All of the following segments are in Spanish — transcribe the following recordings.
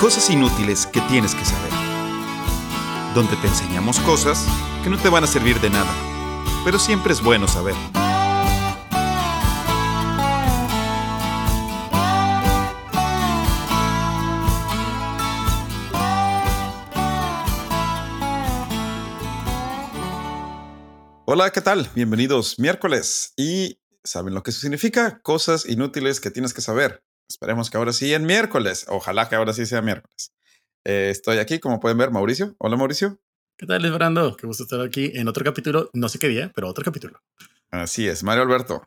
Cosas inútiles que tienes que saber. Donde te enseñamos cosas que no te van a servir de nada, pero siempre es bueno saber. Hola, ¿qué tal? Bienvenidos miércoles. ¿Y saben lo que eso significa? Cosas inútiles que tienes que saber. Esperemos que ahora sí en miércoles. Ojalá que ahora sí sea miércoles. Eh, estoy aquí, como pueden ver, Mauricio. Hola, Mauricio. ¿Qué tal, Fernando? Qué gusto estar aquí en otro capítulo. No sé qué día, pero otro capítulo. Así es, Mario Alberto.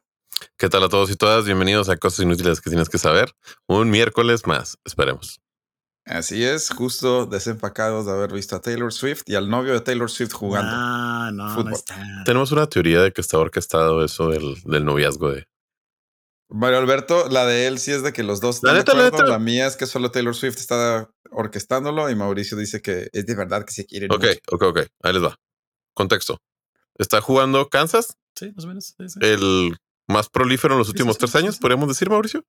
¿Qué tal a todos y todas? Bienvenidos a Cosas Inútiles que tienes que saber. Un miércoles más, esperemos. Así es, justo desempacados de haber visto a Taylor Swift y al novio de Taylor Swift jugando. Ah, no, Fútbol. no está. Tenemos una teoría de que está orquestado eso del, del noviazgo de... Mario Alberto, la de él sí es de que los dos La están de neta, la acuerdo. neta. La mía es que solo Taylor Swift está orquestándolo y Mauricio dice que es de verdad que se quieren. Ok, mucho. ok, ok. Ahí les va. Contexto. Está jugando Kansas, Sí, más o menos. sí, sí. el más prolífero en los últimos sí, sí, tres sí, años, sí. podríamos decir, Mauricio.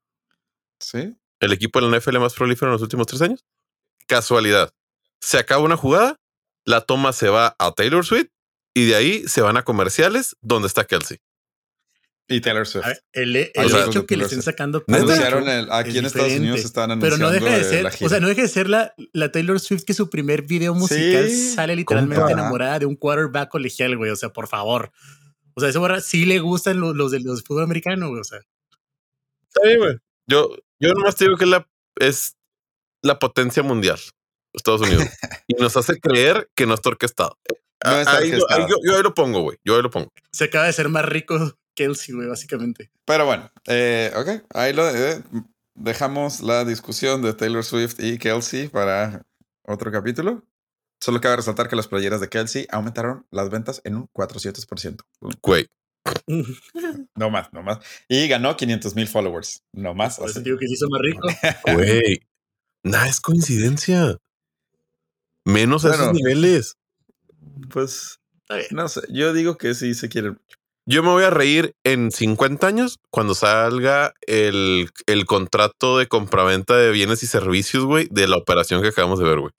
Sí. El equipo de la NFL más prolífero en los últimos tres años. Casualidad. Se acaba una jugada, la toma se va a Taylor Swift y de ahí se van a comerciales donde está Kelsey. Y Taylor Swift. Ver, el, el O sea, hecho que le estén sacando Anunciaron el- aquí es en Estados Unidos están Pero anunciando no deja de ser, o sea, no deja de ser la, la Taylor Swift que su primer video musical Sí, sale literalmente compa. enamorada de un quarterback colegial, güey. O sea, por favor. O sea, esa morra sí le gustan los, los del los fútbol americano, güey. O sea, Está bien, güey. Yo, yo nomás te digo que la, es la potencia mundial, Estados Unidos. y nos hace creer que no está orquestado. No está Ahí- orquestado. ahí yo, yo ahí lo pongo, güey. Yo ahí lo pongo. se acaba de ser más rico Kelsey, güey, básicamente. Pero bueno, eh, ok, ahí lo eh, dejamos la discusión de Taylor Swift y Kelsey para otro capítulo. Solo cabe resaltar que las playeras de Kelsey aumentaron las ventas en un 400%. Güey. No más, no más. Y ganó 500 mil followers. No más. Por eso digo que se hizo más rico. Güey. Nada es coincidencia. Menos a esos niveles. Pues, no sé. Yo digo que sí se quieren. Yo me voy a reír en 50 años cuando salga el, el contrato de compraventa de bienes y servicios, güey, de la operación que acabamos de ver, güey.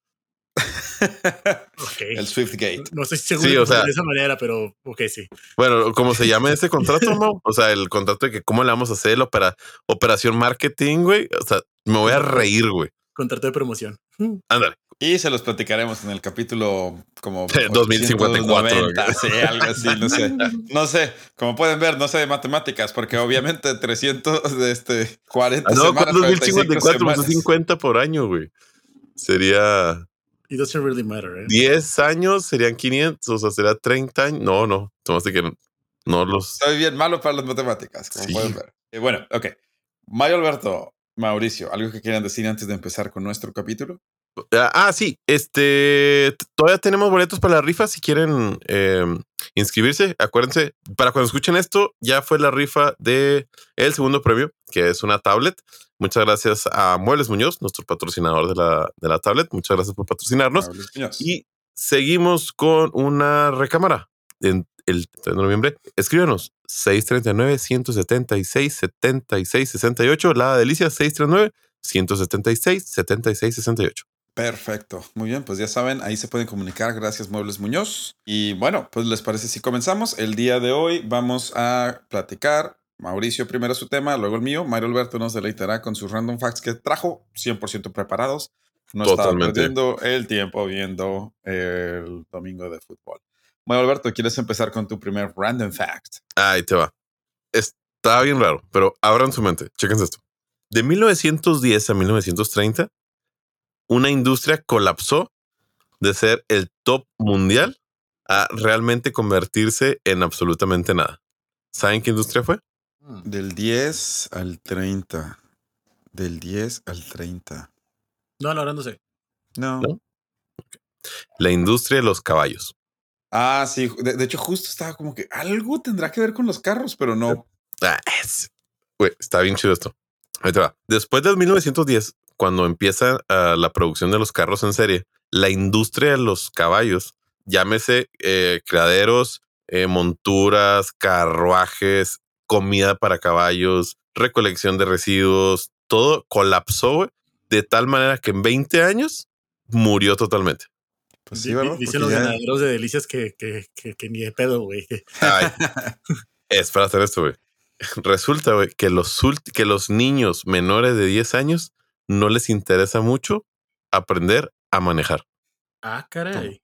Ok. El Swift Gate. No estoy seguro Sí, de o sea- de esa manera, pero ok, sí. Bueno, como se llame ese contrato, ¿no? O sea, el contrato de que cómo le vamos a hacer la opera- operación marketing, güey. O sea, me voy a reír, güey. Contrato de promoción. Ándale. Y se los platicaremos en el capítulo como 2054, 890, sí, algo así, no sé. No sé, como pueden ver, no sé de matemáticas, porque obviamente 300 de este 40 Ah, no, semanas, ¿cuántos 45 1054? Son semanas. 50 por año, güey. Sería It doesn't really matter, ¿eh? 10 años, serían 500, o sea, sería 30 años. No, no, tomaste que no, no los. Soy bien malo para las matemáticas, como Sí. pueden ver. Eh, bueno, ok. Mario Alberto, Mauricio, ¿algo que quieran decir antes de empezar con nuestro capítulo? Ah, ah, sí, este. Todavía tenemos boletos para la rifa si quieren eh, inscribirse. Acuérdense, para cuando escuchen esto, ya fue la rifa de el segundo premio, que es una tablet. Muchas gracias a Muebles Muñoz, nuestro patrocinador de la, de la tablet. Muchas gracias por patrocinarnos. Y seguimos con una recámara en el 3 de noviembre. Escríbanos 639 176 76 68. La delicia 639 176 76 68. Perfecto, muy bien, pues ya saben, ahí se pueden comunicar, gracias Muebles Muñoz. Y bueno, pues les parece si comenzamos. El día de hoy vamos a platicar, Mauricio primero su tema, luego el mío, Mario Alberto nos deleitará con sus random facts que trajo 100% preparados. No estaba perdiendo el tiempo viendo el domingo de fútbol. Mario Alberto, ¿quieres empezar con tu primer random fact? Ahí te va. Está bien raro, pero abran su mente. Chéquense esto. De 1910 a 1930, una industria colapsó de ser el top mundial a realmente convertirse en absolutamente nada. ¿Saben qué industria fue? Del 10 al 30. Del 10 al 30. No, la verdad no sé. No. ¿No? La industria de los caballos. Ah, sí. De, de hecho, justo estaba como que algo tendrá que ver con los carros, pero no. Ah, es- está bien chido esto. Ahí te va. Después del 1910, cuando empieza ah, la producción de los carros en serie, la industria de los caballos, llámese eh, criaderos, eh, monturas, carruajes, comida para caballos, recolección de residuos, todo colapsó de tal manera que en 20 años murió totalmente. Pues sí, ¿verdad? Dicen Porque los ya- ganaderos de delicias que, que, que, que ni de pedo, güey. Es para hacer esto, güey. Resulta, güey, que los, que los niños menores de 10 años no les interesa mucho aprender a manejar. Ah, caray.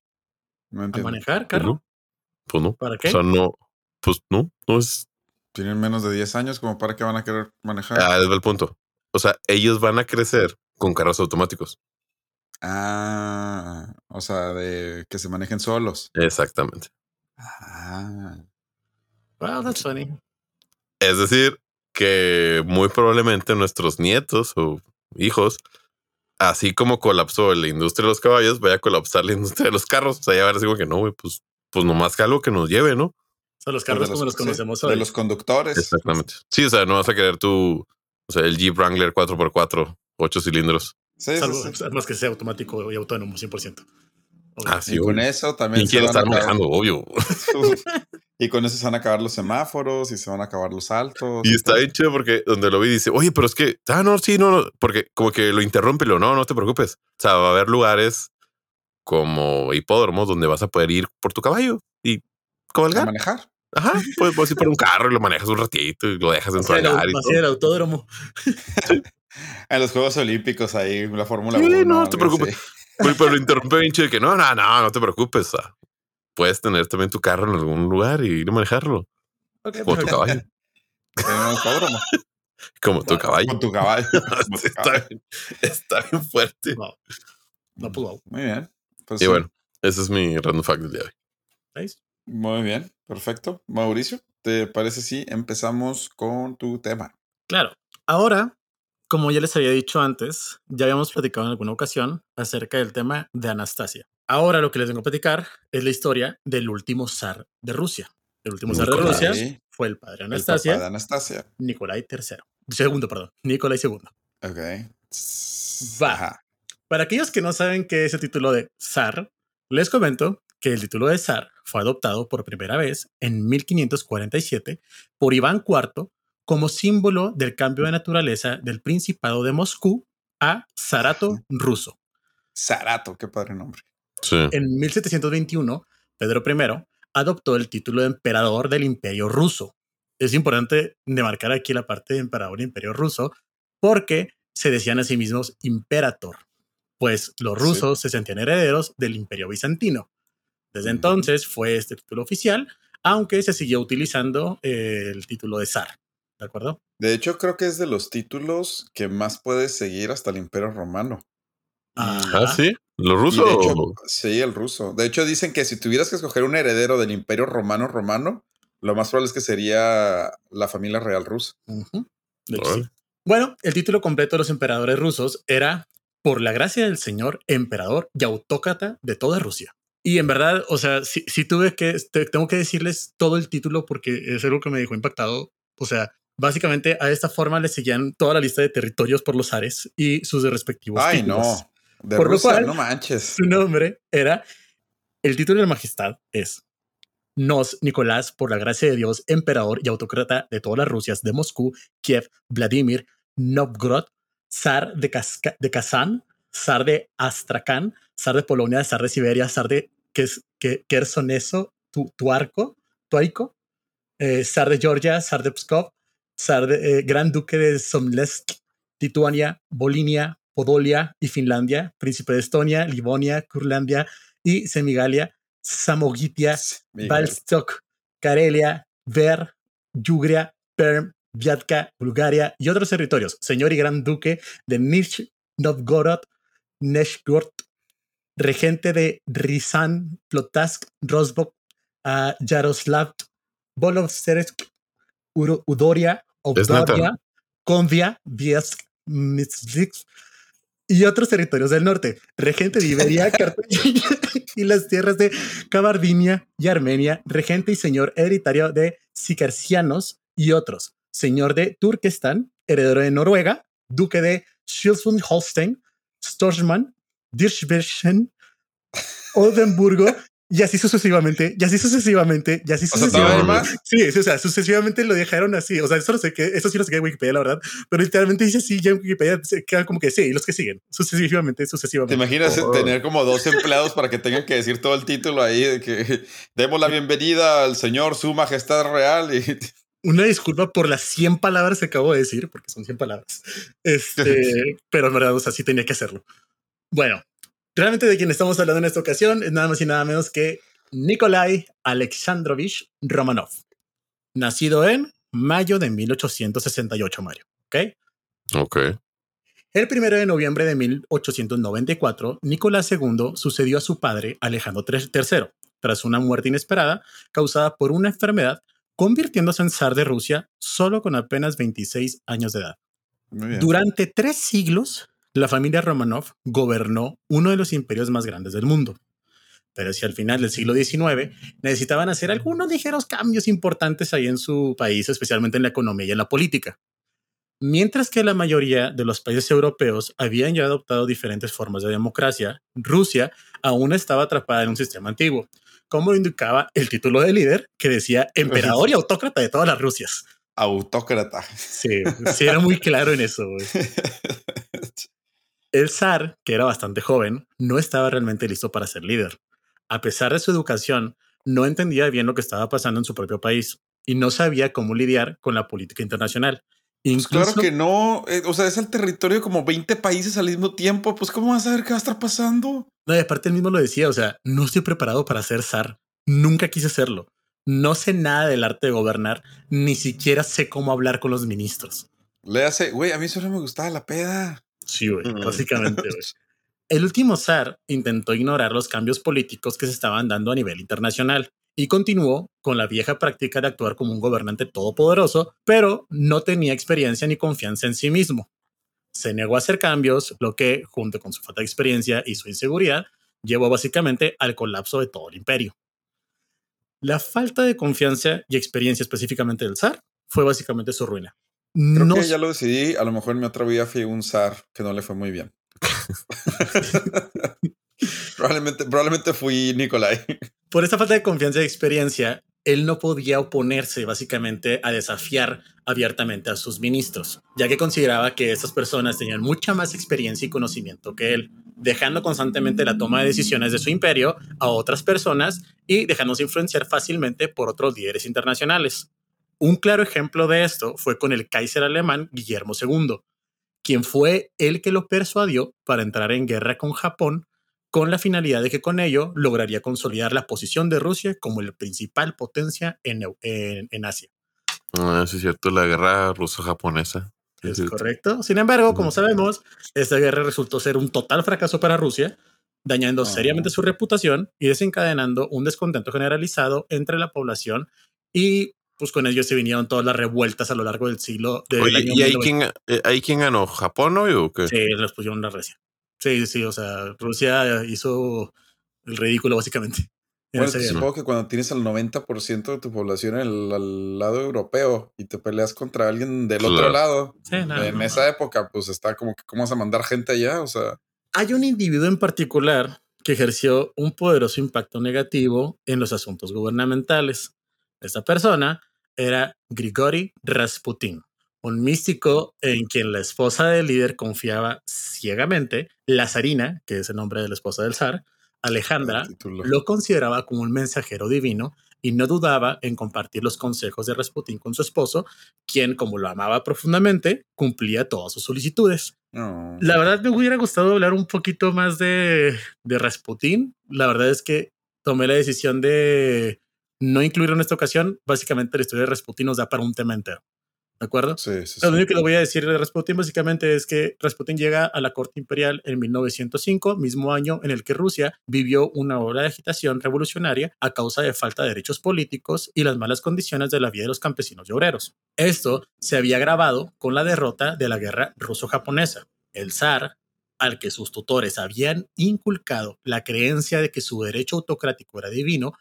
No ¿A manejar, Pues carro? no. Pues no. ¿Para qué? O sea, no. Pues no. No es. Tienen menos de 10 años, como para que van a querer manejar. Ah, es el punto. O sea, ellos van a crecer con carros automáticos. Ah, o sea, de que se manejen solos. Exactamente. Ah, Wow, that's funny. Es decir, que muy probablemente nuestros nietos o hijos, así como colapsó la industria de los caballos, vaya a colapsar la industria de los carros. O sea, ya decir como que no, güey, pues, pues nomás que algo que nos lleve, ¿no? O sea, los de carros como los sí, conocemos De hoy. los conductores. Exactamente. Sí, o sea, no vas a querer tu, o sea, el Jeep Wrangler 4x4, 8 cilindros. Sí, sí, Salvo, sí. Más que sea automático y autónomo, 100%. Ah, sí, y con obvio. eso también ¿Quién se quiere van a estar acabar- manejando? Obvio. y con eso se van a acabar los semáforos y se van a acabar los altos. Y está todo. bien chido porque donde lo vi dice, oye, pero es que, ah, no, sí, no, no, porque como que lo interrumpe, y lo no, no te preocupes. O sea, va a haber lugares como hipódromos donde vas a poder ir por tu caballo y a cabalgar. manejar. Ajá, puedes, puedes ir por un carro y lo manejas un ratito y lo dejas en a su hangar y va a ser todo. el autódromo. En los Juegos Olímpicos ahí, la Fórmula Sí, 1. no te algo preocupes. así. Uy, pero lo interrumpe bien chido de que no, no, no, no te preocupes. puedes tener también tu carro en algún lugar y ir a manejarlo. Como tu caballo. Como tu caballo. Con tu caballo. Como tu está, caballo. bien, está bien fuerte. No, no, wow. Muy bien. Pues Y sí. bueno, ese es mi random fact del día de hoy. Nice. Muy bien. Perfecto. Mauricio, ¿te parece si empezamos con tu tema? Claro. Ahora, como ya les había dicho antes, ya habíamos platicado en alguna ocasión acerca del tema de Anastasia. Ahora lo que les vengo a platicar es la historia del último zar de Rusia. El último zar de. Rusia fue el padre de El Anastasia, de Anastasia. Nicolai III. Segundo, perdón. Nicolai II. Ok. Va. Ajá. Para aquellos que no saben qué es el título de zar, les comento que el título de zar fue adoptado por primera vez en 1547 por Iván IV como símbolo del cambio de naturaleza del Principado de Moscú a zarato ruso. Zarato, qué padre nombre. Sí. En 1721, Pedro I adoptó el título de emperador del Imperio Ruso. Es importante demarcar aquí la parte de emperador del Imperio Ruso porque se decían a sí mismos imperator, pues los Sí. rusos se sentían herederos del Imperio Bizantino. Desde entonces fue este título oficial, aunque se siguió utilizando eh, el título de zar. ¿De acuerdo? De hecho, creo que es de los títulos que más puedes seguir hasta el Imperio Romano. Ah, Ah, sí. ¿Los rusos? de hecho, sí, el ruso. De hecho, dicen que si tuvieras que escoger un heredero del Imperio Romano Romano, lo más probable es que sería la familia real rusa. De hecho, sí. Bueno, el título completo de los emperadores rusos era por la gracia del Señor, emperador y autócrata de toda Rusia. Y en verdad, o sea, sí, sí tuve que, te- tengo que decirles todo el título porque es algo que me dejó impactado. O sea, básicamente a esta forma le seguían toda la lista de territorios por los ares y sus respectivos Ay, títulos. no. De Por lo cual- no manches. Su nombre era, el título de la majestad es Nos Nicolás, por la gracia de Dios, emperador y autócrata de todas las Rusias de Moscú, Kiev, Vladimir, Novgorod, zar de, de Kazán, zar de Astrakán, zar de Polonia, zar de Siberia, zar de Kersoneso, tu, Tuarco, Tuaico, eh, zar de Georgia, zar de Pskov, eh, Gran Duque de Somlesk, Lituania, Bolinia, Podolia y Finlandia, príncipe de Estonia, Livonia, Curlandia y Semigalia, Samogitia. Balstok, Karelia, Ver, Yugria, Perm, Vyatka, Bulgaria y otros territorios. Señor y gran duque de Nizhny Novgorod, Neshgorod, regente de Rizan, Plotask, Rosbok, ah, Yaroslav, Bolovsersk, Udoria, Obdoria, Konvia, Viesk, Mizlik y otros territorios del norte. Regente de Iberia, Cartagena y las tierras de Cabardinia y Armenia. Regente y señor hereditario de Sicarcianos y otros. Señor de Turkestán, heredero de Noruega, duque de Schleswig-Holstein, Storsman, Dirschbergen, Oldenburgo Y así sucesivamente, y así sucesivamente, y así O sea, ¿todavía sucesivamente. Sí, sí, o sea, sucesivamente lo dejaron así. O sea, eso no sé qué, eso sí lo sé que en Wikipedia, la verdad. Pero literalmente dice así, ya en Wikipedia se queda como que sí, y los que siguen, sucesivamente, ¿Te sucesivamente. imaginas Oh. tener como dos empleados para que tengan que decir todo el título ahí de que demos la bienvenida al señor Su Majestad Real y Una disculpa por las 100 palabras que acabo de decir, porque son 100 palabras. Este, pero en verdad, o sea, sí tenía que hacerlo. Bueno, realmente de quien estamos hablando en esta ocasión es nada más y nada menos que Nikolai Alexandrovich Romanov, nacido en mayo de 1868, Mario. ¿Ok? Ok. El primero de noviembre de 1894, Nicolás II sucedió a su padre Alejandro III, tras una muerte inesperada causada por una enfermedad, convirtiéndose en zar de Rusia solo con apenas 26 años de edad. Durante tres siglos, la familia Romanov gobernó uno de los imperios más grandes del mundo. Pero si al final del siglo XIX necesitaban hacer algunos ligeros cambios importantes ahí en su país, especialmente en la economía y en la política. Mientras que la mayoría de los países europeos habían ya adoptado diferentes formas de democracia, Rusia aún estaba atrapada en un sistema antiguo, como lo indicaba el título de líder que decía emperador y autócrata de todas las Rusias. Autócrata. Sí, sí era muy claro en eso. El zar, que era bastante joven, no estaba realmente listo para ser líder. A pesar de su educación, no entendía bien lo que estaba pasando en su propio país y no sabía cómo lidiar con la política internacional. Pues Incluso, claro que no. eh, o sea, es el territorio de como 20 países al mismo tiempo. Pues, ¿cómo vas a saber qué va a estar pasando? no, y aparte él mismo lo decía, o sea, no estoy preparado para ser zar. Nunca quise serlo. No sé nada del arte de gobernar, ni siquiera sé cómo hablar con los ministros. Le hace, güey, a mí solo me gustaba la peda. Sí, güey, básicamente, güey. El último zar intentó ignorar los cambios políticos que se estaban dando a nivel internacional y continuó con la vieja práctica de actuar como un gobernante todopoderoso, pero no tenía experiencia ni confianza en sí mismo. Se negó a hacer cambios, lo que, junto con su falta de experiencia y su inseguridad, llevó básicamente al colapso de todo el imperio. La falta de confianza y experiencia específicamente del zar fue básicamente su ruina. Creo No que ya lo decidí. A lo mejor en mi otra vida fui un zar que no le fue muy bien. probablemente, probablemente fui Nicolai. por esa falta de confianza y experiencia, él no podía oponerse básicamente a desafiar abiertamente a sus ministros, ya que consideraba que estas personas tenían mucha más experiencia y conocimiento que él, dejando constantemente la toma de decisiones de su imperio a otras personas y dejándose influenciar fácilmente por otros líderes internacionales. Un claro ejemplo de esto fue con el Kaiser alemán Guillermo II, quien fue el que lo persuadió para entrar en guerra con Japón con la finalidad de que con ello lograría consolidar la posición de Rusia como la principal potencia en, en- en Asia. Ah, sí, es cierto, la guerra ruso-japonesa. ¿Es correcto? Sin embargo, como Ujú. sabemos, esta guerra resultó ser un total fracaso para Rusia, dañando Oh. seriamente su reputación y desencadenando un descontento generalizado entre la población y pues con ello se vinieron todas las revueltas a lo largo del siglo del Oye, año ¿y ahí 1900. quién, eh, ahí quién ganó? ¿Japón hoy o qué? Sí, los pusieron a Rusia. Sí, sí, o sea, Rusia hizo el ridículo básicamente. en Bueno, supongo que cuando tienes el 90% de tu población en el, al lado europeo y te peleas contra alguien del otro lado, Sí, no, en no, esa época, pues está como que, ¿cómo vas a mandar gente allá? O sea, Hay un individuo en particular que ejerció un poderoso impacto negativo en los asuntos gubernamentales. Esta persona era Grigori Rasputin, un místico en quien la esposa del líder confiaba ciegamente. La zarina, que es el nombre de la esposa del zar, Alejandra, lo consideraba como un mensajero divino y no dudaba en compartir los consejos de Rasputin con su esposo, quien, como lo amaba profundamente, cumplía todas sus solicitudes. La verdad me hubiera gustado hablar un poquito más de, de Rasputin. La verdad es que tomé la decisión de no incluirlo en esta ocasión. Básicamente la historia de Rasputin nos da para un tema entero. ¿De acuerdo? Sí, sí, Lo sí. único que le voy a decir de Rasputin básicamente es que Rasputin llega a la corte imperial en 1905, mismo año en el que Rusia vivió una ola de agitación revolucionaria a causa de falta de derechos políticos y las malas condiciones de la vida de los campesinos y obreros. Esto se había agravado con la derrota de la guerra ruso-japonesa. El zar, al que sus tutores habían inculcado la creencia de que su derecho autocrático era divino,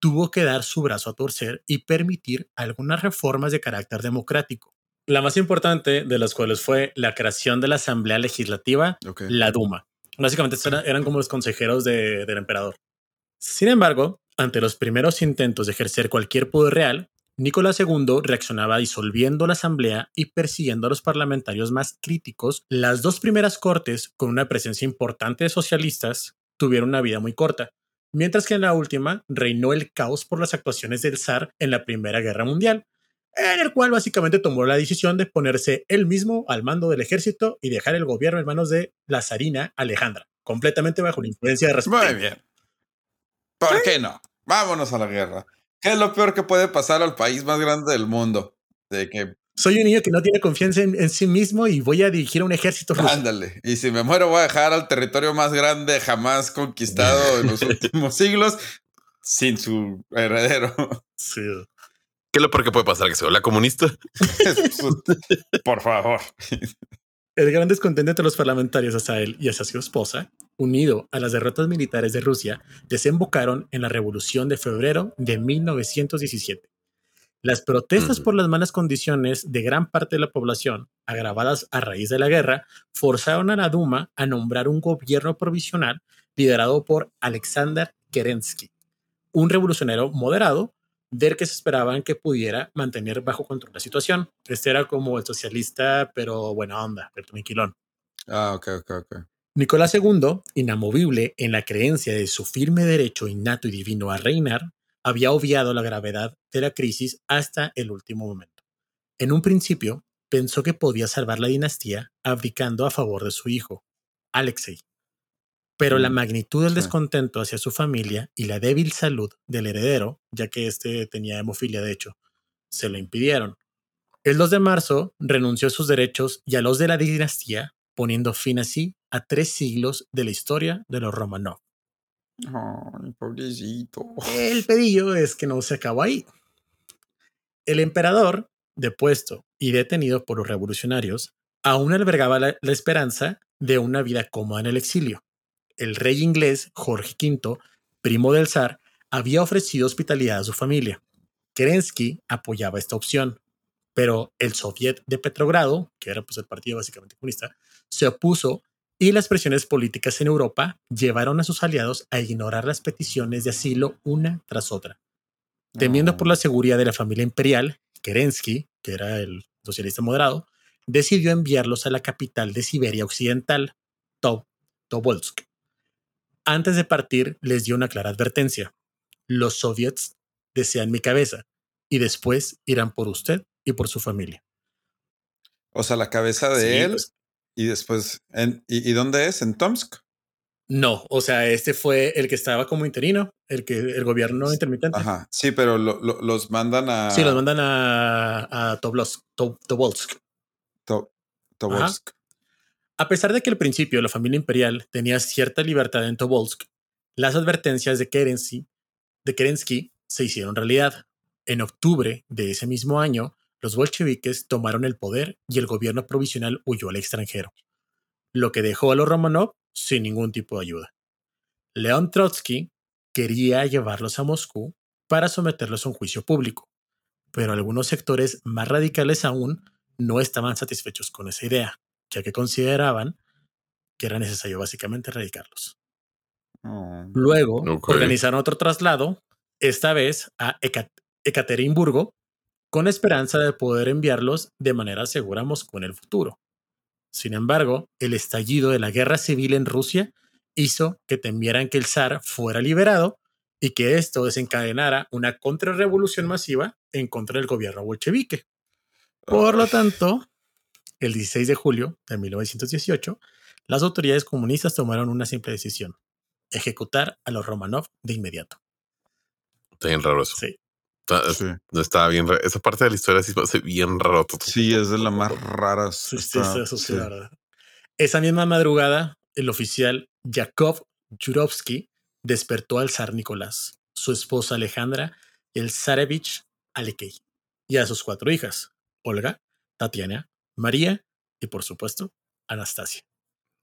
tuvo que dar su brazo a torcer y permitir algunas reformas de carácter democrático. La más importante de las cuales fue la creación de la Asamblea Legislativa, la Duma. Básicamente eran, eran como los consejeros de- del emperador. Sin embargo, ante los primeros intentos de ejercer cualquier poder real, Nicolás II reaccionaba disolviendo la asamblea y persiguiendo a los parlamentarios más críticos. Las dos primeras cortes, con una presencia importante de socialistas, tuvieron una vida muy corta, mientras que en la última reinó el caos por las actuaciones del zar en la Primera Guerra Mundial, en el cual básicamente tomó la decisión de ponerse él mismo al mando del ejército y dejar el gobierno en manos de la zarina Alejandra, completamente bajo la influencia de Rasputin. Muy bien. ¿Por qué no? Vámonos a la guerra. ¿Qué es lo peor que puede pasar al país más grande del mundo? De que Soy un niño que no tiene confianza en, en sí mismo y voy a dirigir un ejército ruso. Ándale. Y si me muero, voy a dejar al territorio más grande jamás conquistado en los últimos siglos sin su heredero. Sí. ¿Qué es lo peor que puede pasar? ¿Que se vuelva comunista? Por favor. El gran descontento entre los parlamentarios hacia él y hacia su esposa, unido a las derrotas militares de Rusia, desembocaron en la Revolución de Febrero de 1917. Las protestas por las malas condiciones de gran parte de la población, agravadas a raíz de la guerra, forzaron a la Duma a nombrar un gobierno provisional liderado por Alexander Kerensky, un revolucionario moderado del que se esperaban que pudiera mantener bajo control la situación. Este era como el socialista, pero buena onda, pero tranquilón. Ah, ok, ok, ok. Nicolás II, inamovible en la creencia de su firme derecho innato y divino a reinar, había obviado la gravedad de la crisis hasta el último momento. En un principio, pensó que podía salvar la dinastía abdicando a favor de su hijo, Alexei. Pero la Mm, magnitud del descontento hacia su familia y la débil salud del heredero, ya que éste tenía hemofilia de hecho, se lo impidieron. El 2 de marzo renunció a sus derechos y a los de la dinastía, poniendo fin así a tres siglos de la historia de los Romanov. Ay, pobrecito. El pedillo es que no se acabó ahí. El emperador, depuesto y detenido por los revolucionarios, aún albergaba la, esperanza de una vida cómoda en el exilio. El rey inglés Jorge V, primo del zar, había ofrecido hospitalidad a su familia. Kerensky apoyaba esta opción, pero el Soviet de Petrogrado, que era pues el partido básicamente comunista, se opuso y las presiones políticas en Europa llevaron a sus aliados a ignorar las peticiones de asilo una tras otra. Temiendo por la seguridad de la familia imperial, Kerensky, que era el socialista moderado, decidió enviarlos a la capital de Siberia Occidental, Tob- Tobolsk. Antes de partir, les dio una clara advertencia. Los soviets desean mi cabeza y después irán por usted y por su familia. O sea, la cabeza de Sí, él pues, y después. En, y, y dónde es? ¿En Tomsk? no, o sea, este fue el que estaba como interino, el que el gobierno intermitente. Ajá. Sí, pero lo- lo- los mandan a. Sí, los mandan a, a Tobolsk, To- Tobolsk. To- Tobolsk. A pesar de que al principio la familia imperial tenía cierta libertad en Tobolsk, las advertencias de Kerensky, de Kerensky se hicieron realidad. En octubre de ese mismo año, los bolcheviques tomaron el poder y el gobierno provisional huyó al extranjero, lo que dejó a los Romanov sin ningún tipo de ayuda. León Trotsky quería llevarlos a Moscú para someterlos a un juicio público, pero algunos sectores más radicales aún no estaban satisfechos con esa idea, ya que consideraban que era necesario básicamente erradicarlos. Oh. Luego organizaron otro traslado, esta vez a Ecat- Ekaterimburgo, con esperanza de poder enviarlos de manera segura a Moscú en el futuro. Sin embargo, el estallido de la guerra civil en Rusia hizo que temieran que el zar fuera liberado y que esto desencadenara una contrarrevolución masiva en contra del gobierno bolchevique. Por lo tanto, el 16 de julio de 1918, las autoridades comunistas tomaron una simple decisión, ejecutar a los Romanov de inmediato. Está bien raro eso. Sí. Está, Sí. está bien. Esa parte de la historia sí parece bien raro. Sí, es de las más raras. Sí, sí, Está- sí, eso sí, sí. la verdad. Esa misma madrugada, el oficial Yakov Yurovsky despertó al zar Nicolás, su esposa Alejandra y el zarevich Alekei, y a sus cuatro hijas, Olga, Tatiana, María y, por supuesto, Anastasia.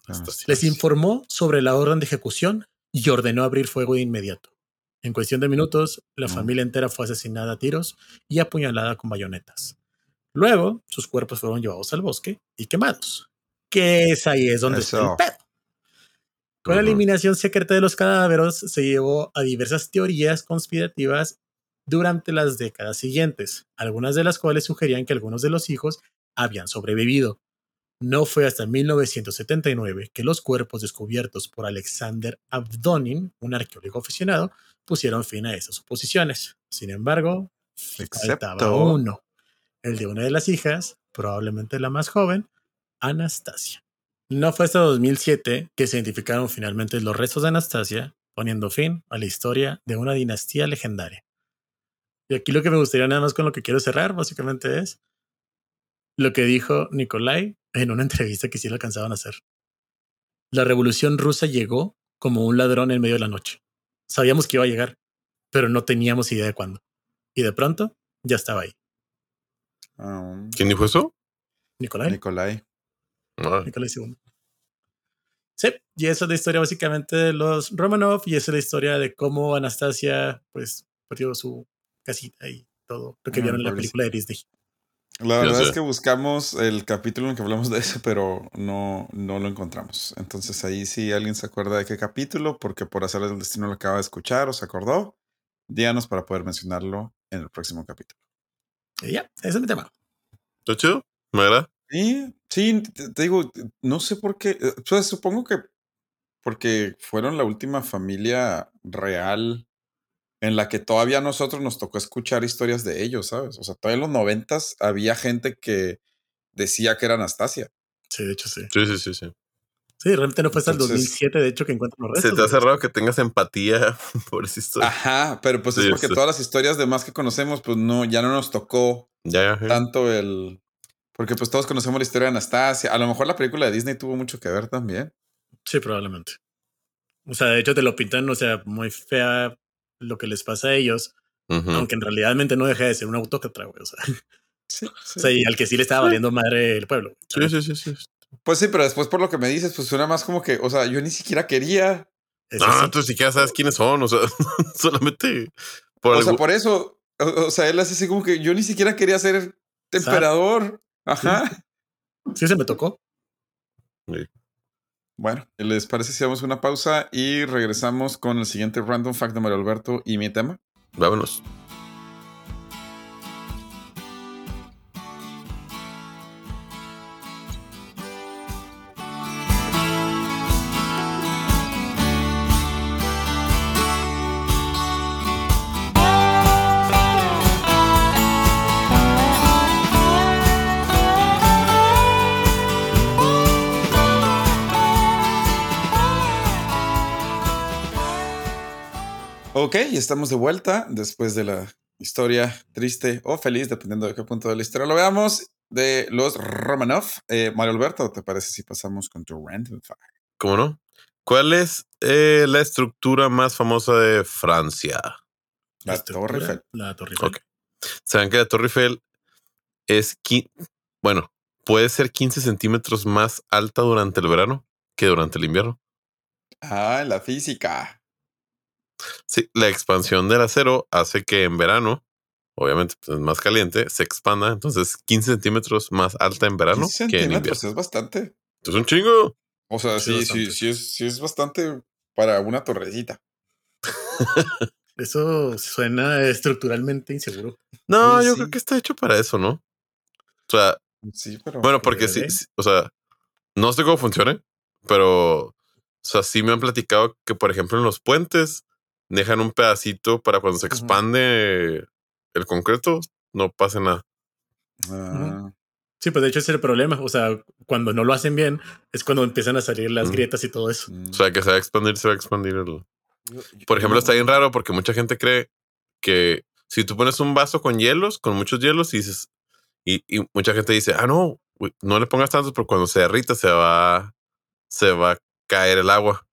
Ah, Les informó sobre la orden de ejecución y ordenó abrir fuego de inmediato. En cuestión de minutos, la familia entera fue asesinada a tiros y apuñalada con bayonetas. Luego, sus cuerpos fueron llevados al bosque y quemados. Que es ahí es donde está el pedo. Con la eliminación secreta de los cadáveres se llevó a diversas teorías conspirativas durante las décadas siguientes, algunas de las cuales sugerían que algunos de los hijos habían sobrevivido. No fue hasta 1979 que los cuerpos descubiertos por Alexander Abdonin, un arqueólogo aficionado, pusieron fin a esas suposiciones. Sin embargo, faltaba Excepto. uno, el de una de las hijas, probablemente la más joven, Anastasia. No fue hasta 2007 que se identificaron finalmente los restos de Anastasia, poniendo fin a la historia de una dinastía legendaria. Y aquí lo que me gustaría nada más con lo que quiero cerrar, básicamente es lo que dijo Nikolai en una entrevista que sí lo alcanzaban a hacer. La revolución rusa llegó como un ladrón en medio de la noche. Sabíamos que iba a llegar, pero no teníamos idea de cuándo. Y de pronto ya estaba ahí. Ah, ¿Quién dijo eso? Nikolai. Nicolai. Ah, Nicolai II. Sí, y esa es la historia básicamente de los Romanov y esa es la historia de cómo Anastasia pues perdió su casita y todo lo que Ah, vieron en la película de Disney. La Ya verdad sé. es que buscamos el capítulo en que hablamos de eso, pero no, no lo encontramos. Entonces ahí si alguien se acuerda de qué capítulo, porque por hacer el destino lo acaba de escuchar o se acordó, díganos para poder mencionarlo en el próximo capítulo. Y ya, ese es mi tema. ¿Está chido? ¿Me agrada? Sí, sí, te, digo, no sé por qué. eh, Pues supongo que porque fueron la última familia real en la que todavía a nosotros nos tocó escuchar historias de ellos, ¿sabes? O sea, todavía en los noventas había gente que decía que era Anastasia. Sí, de hecho sí. Sí, sí, sí, sí. Sí, realmente no fue hasta el Entonces- 2007, de hecho, que encuentran los Se restos. te hace raro que tengas empatía por esa historia. Ajá, pero pues es porque sí. todas las historias demás que conocemos, pues no, ya no nos tocó Ya, ya, ya. tanto el. Porque pues todos conocemos la historia de Anastasia. A lo mejor la película de Disney tuvo mucho que ver también. Sí, probablemente. O sea, de hecho te lo pintan, o sea, muy fea lo que les pasa a ellos, aunque en realidad no deja de ser un autócrata, güey. O sea, Sí, o sea, y al que sí le estaba valiendo madre el pueblo. Sí, sí, sí, sí. Pues sí, pero después por lo que me dices, pues suena más como que, o sea, yo ni siquiera quería. No, sí. tú siquiera sabes quiénes son. O sea, solamente por o sea, por eso, o, o sea, él hace así como que yo ni siquiera quería ser emperador. Ajá. Sí, se me tocó. Bueno, ¿les parece si damos una pausa y regresamos con el siguiente random fact de Mario Alberto y mi tema? Vámonos. Ok, y estamos de vuelta después de la historia triste o feliz, dependiendo de qué punto de la historia lo veamos, de los Romanov. Eh, Mario Alberto, ¿te parece si pasamos con tu random fact? ¿Cómo no? ¿Cuál es eh, la estructura más famosa de Francia? La estructura, Torre Eiffel. La Torre Eiffel. Ok. Saben que la Torre Eiffel es, qui- bueno, puede ser 15 centímetros más alta durante el verano que durante el invierno. Ah, la física. Sí, la expansión del acero hace que en verano, obviamente pues, es más caliente, se expanda. Entonces, 15 centímetros más alta en verano 15 que en centímetros invierno. es bastante. Es un chingo. O sea, Sí, sí, sí, es, sí es bastante para una torrecita. Eso suena estructuralmente inseguro. No, Sí, yo sí. creo que está hecho para eso, ¿no? O sea, Sí, pero. bueno, porque sí, o sea, no sé cómo funcione, pero, o sea, sí me han platicado que, por ejemplo, en los puentes dejan un pedacito para cuando se expande el concreto, no pase nada. Ah, Sí, pues de hecho ese es el problema. O sea, cuando no lo hacen bien, es cuando empiezan a salir las Mm. grietas y todo eso. O sea, que se va a expandir, se va a expandir el... Por ejemplo, está bien raro porque mucha gente cree que si tú pones un vaso con hielos, con muchos hielos, y dices, y, y mucha gente dice, ah, no, no le pongas tantos porque cuando se derrita se va, se va a caer el agua.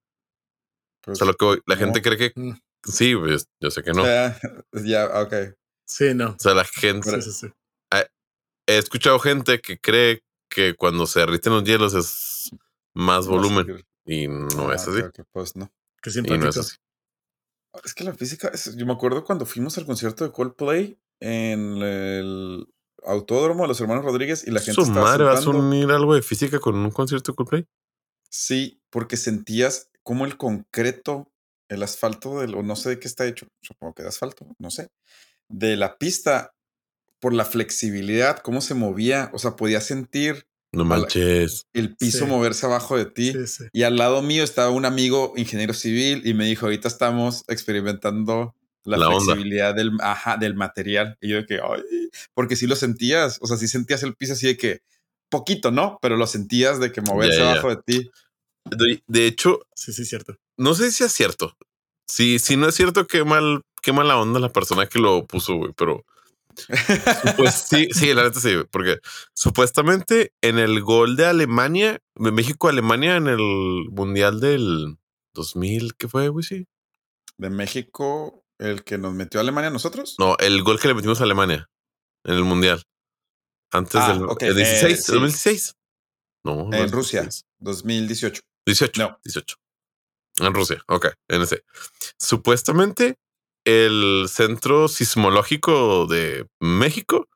Pues, o sea, lo que voy- la no. gente cree que Mm. sí, pues, yo sé que no. O Ya, ya, ok. Sí, no. sea, la gente, Sí, sí, sí. he escuchado gente que cree que cuando se derriten los hielos es más volumen y no Ah, es así. ok, ok, Pues no. Qué Y no simpático. es así. Es que la física, es- yo me acuerdo cuando fuimos al concierto de Coldplay en el autódromo de los hermanos Rodríguez y la gente Su estaba madre, ¿vas a unir algo de física con un concierto de Coldplay? Sí, porque sentías cómo el concreto, el asfalto, del, o no sé de qué está hecho, supongo que de asfalto, no sé, de la pista, por la flexibilidad, cómo se movía, o sea, podía sentir No manches. el piso Sí. moverse abajo de ti. Sí, sí. Y al lado mío estaba un amigo ingeniero civil y me dijo, ahorita estamos experimentando la, La onda. flexibilidad del, ajá, del material. Y yo de que, ay, porque sí lo sentías, o sea, sí sentías el piso así de que, poquito, ¿no? Pero lo sentías de que moverse Ya, ya. abajo de ti. De, de hecho, Sí, sí, cierto. no sé si es cierto. Si, si no es cierto, qué mal, qué mala onda la persona que lo puso, güey. Pero pues sí, sí, la neta sí, porque supuestamente en el gol de Alemania, de México-Alemania en el mundial del 2000, ¿qué fue, güey? Sí. De México, el que nos metió a Alemania a nosotros. No, el gol que le metimos a Alemania en el mundial. Antes Ah, del ok, el 16, eh, sí. 2016. No, no En es Rusia. 16. 2018. 18. No. 18. En Rusia. Ok, en ese. Supuestamente el centro sismológico de México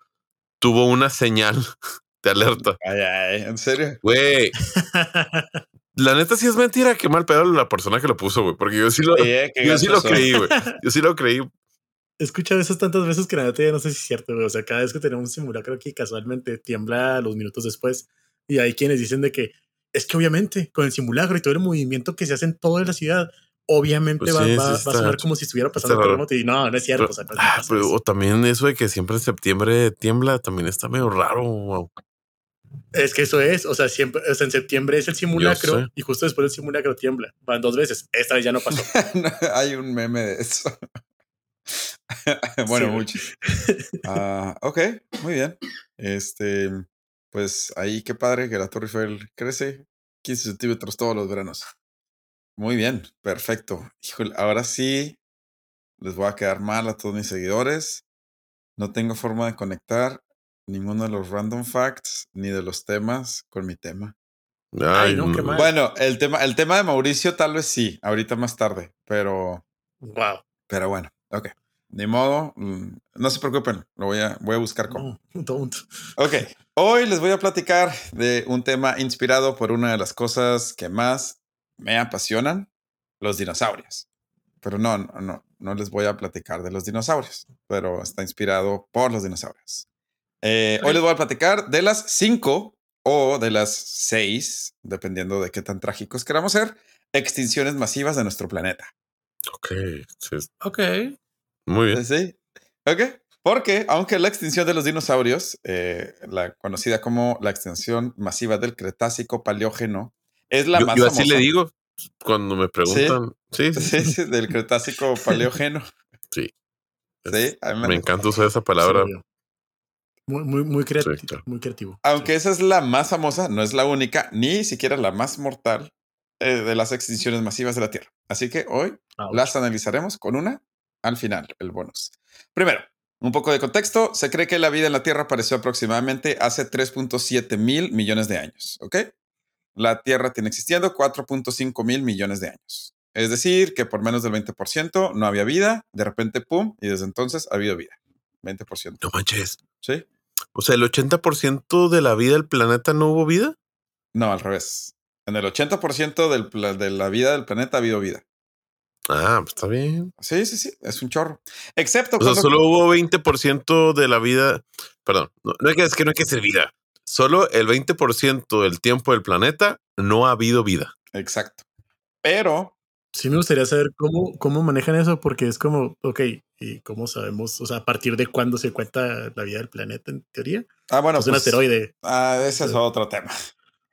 tuvo una señal de alerta. Ay, ay, ¿en serio? Güey, la neta sí es mentira. Qué mal pedo la persona que lo puso, güey. Porque yo sí lo, qué yo sí lo creí, güey. Yo sí lo creí. He escuchado eso tantas veces que la neta ya no sé si es cierto, güey. O sea, cada vez que tenemos un simulacro aquí, casualmente tiembla los minutos después. Y hay quienes dicen de que es que obviamente con el simulacro y todo el movimiento que se hace en toda la ciudad, obviamente Pues va, sí, va- sí va está a sonar como si estuviera pasando raro. terremoto. Y no, no es cierto. Pero- o sea, no- Ah, pero eso. o también eso de que siempre en septiembre tiembla también está medio raro. wow. Es que eso es, o sea, siempre, o sea, en septiembre es el simulacro y justo después del simulacro tiembla. Van dos veces. Esta vez ya no pasó. No, Hay un meme de eso. bueno, muchos. Ah, ok, muy bien. Este, pues ahí qué padre que la Torre Eiffel crece 15 centímetros todos los veranos. Muy bien, perfecto. Híjole, ahora sí les voy a quedar mal a todos mis seguidores. No tengo forma de conectar ninguno de los random facts ni de los temas con mi tema. Ay, no, qué mal. Bueno, el tema, el tema de Mauricio tal vez sí, ahorita más tarde, pero wow. pero bueno, ok. Ni modo, mm, no se preocupen, lo voy a, voy a buscar cómo. No, don't. Ok, hoy les voy a platicar de un tema inspirado por una de las cosas que más me apasionan, los dinosaurios. Pero no, no, no, no les voy a platicar de los dinosaurios, pero está inspirado por los dinosaurios. Eh, Hoy les voy a platicar de las cinco o de las seis, dependiendo de qué tan trágicos queramos ser, extinciones masivas de nuestro planeta. Ok, Ok. Muy bien. Sí. Ok. Porque, aunque la extinción de los dinosaurios, eh, la conocida como la extinción masiva del Cretácico Paleógeno, es la Yo, más yo así famosa. le digo cuando me preguntan. Sí, sí, Sí, del Cretácico Paleógeno. Sí. Sí, a mí me- Me encanta usar esa palabra. Sí, muy, muy, muy creativo. Sí, claro. Muy creativo. Aunque esa es la más famosa, no es la única, ni siquiera la más mortal eh, de las extinciones masivas de la Tierra. Así que hoy las analizaremos con una al final, el bonus. Primero, un poco de contexto. Se cree que la vida en la Tierra apareció aproximadamente hace 3.7 mil millones de años, ¿ok? La Tierra tiene existiendo 4.5 mil millones de años. Es decir, que por menos del 20% no había vida, de repente, ¡pum! Y desde entonces ha habido vida. 20%, No manches. ¿sí? O sea, el 80% de la vida del planeta no hubo vida. No, al revés. En el 80% del pla- de la vida del planeta ha habido vida. Ah, pues está bien. Sí, sí, sí, es un chorro. Excepto O sea, cuando... solo hubo 20% de la vida. Perdón, no, no hay que, es que no hay que ser vida. Solo el 20% del tiempo del planeta no ha habido vida. Exacto. Pero Sí me gustaría saber cómo, cómo manejan eso, porque es como, ok, ¿y cómo sabemos? O sea, a partir de cuándo se cuenta la vida del planeta, en teoría. Ah, bueno, es un pues, asteroide. ah, ese es otro tema.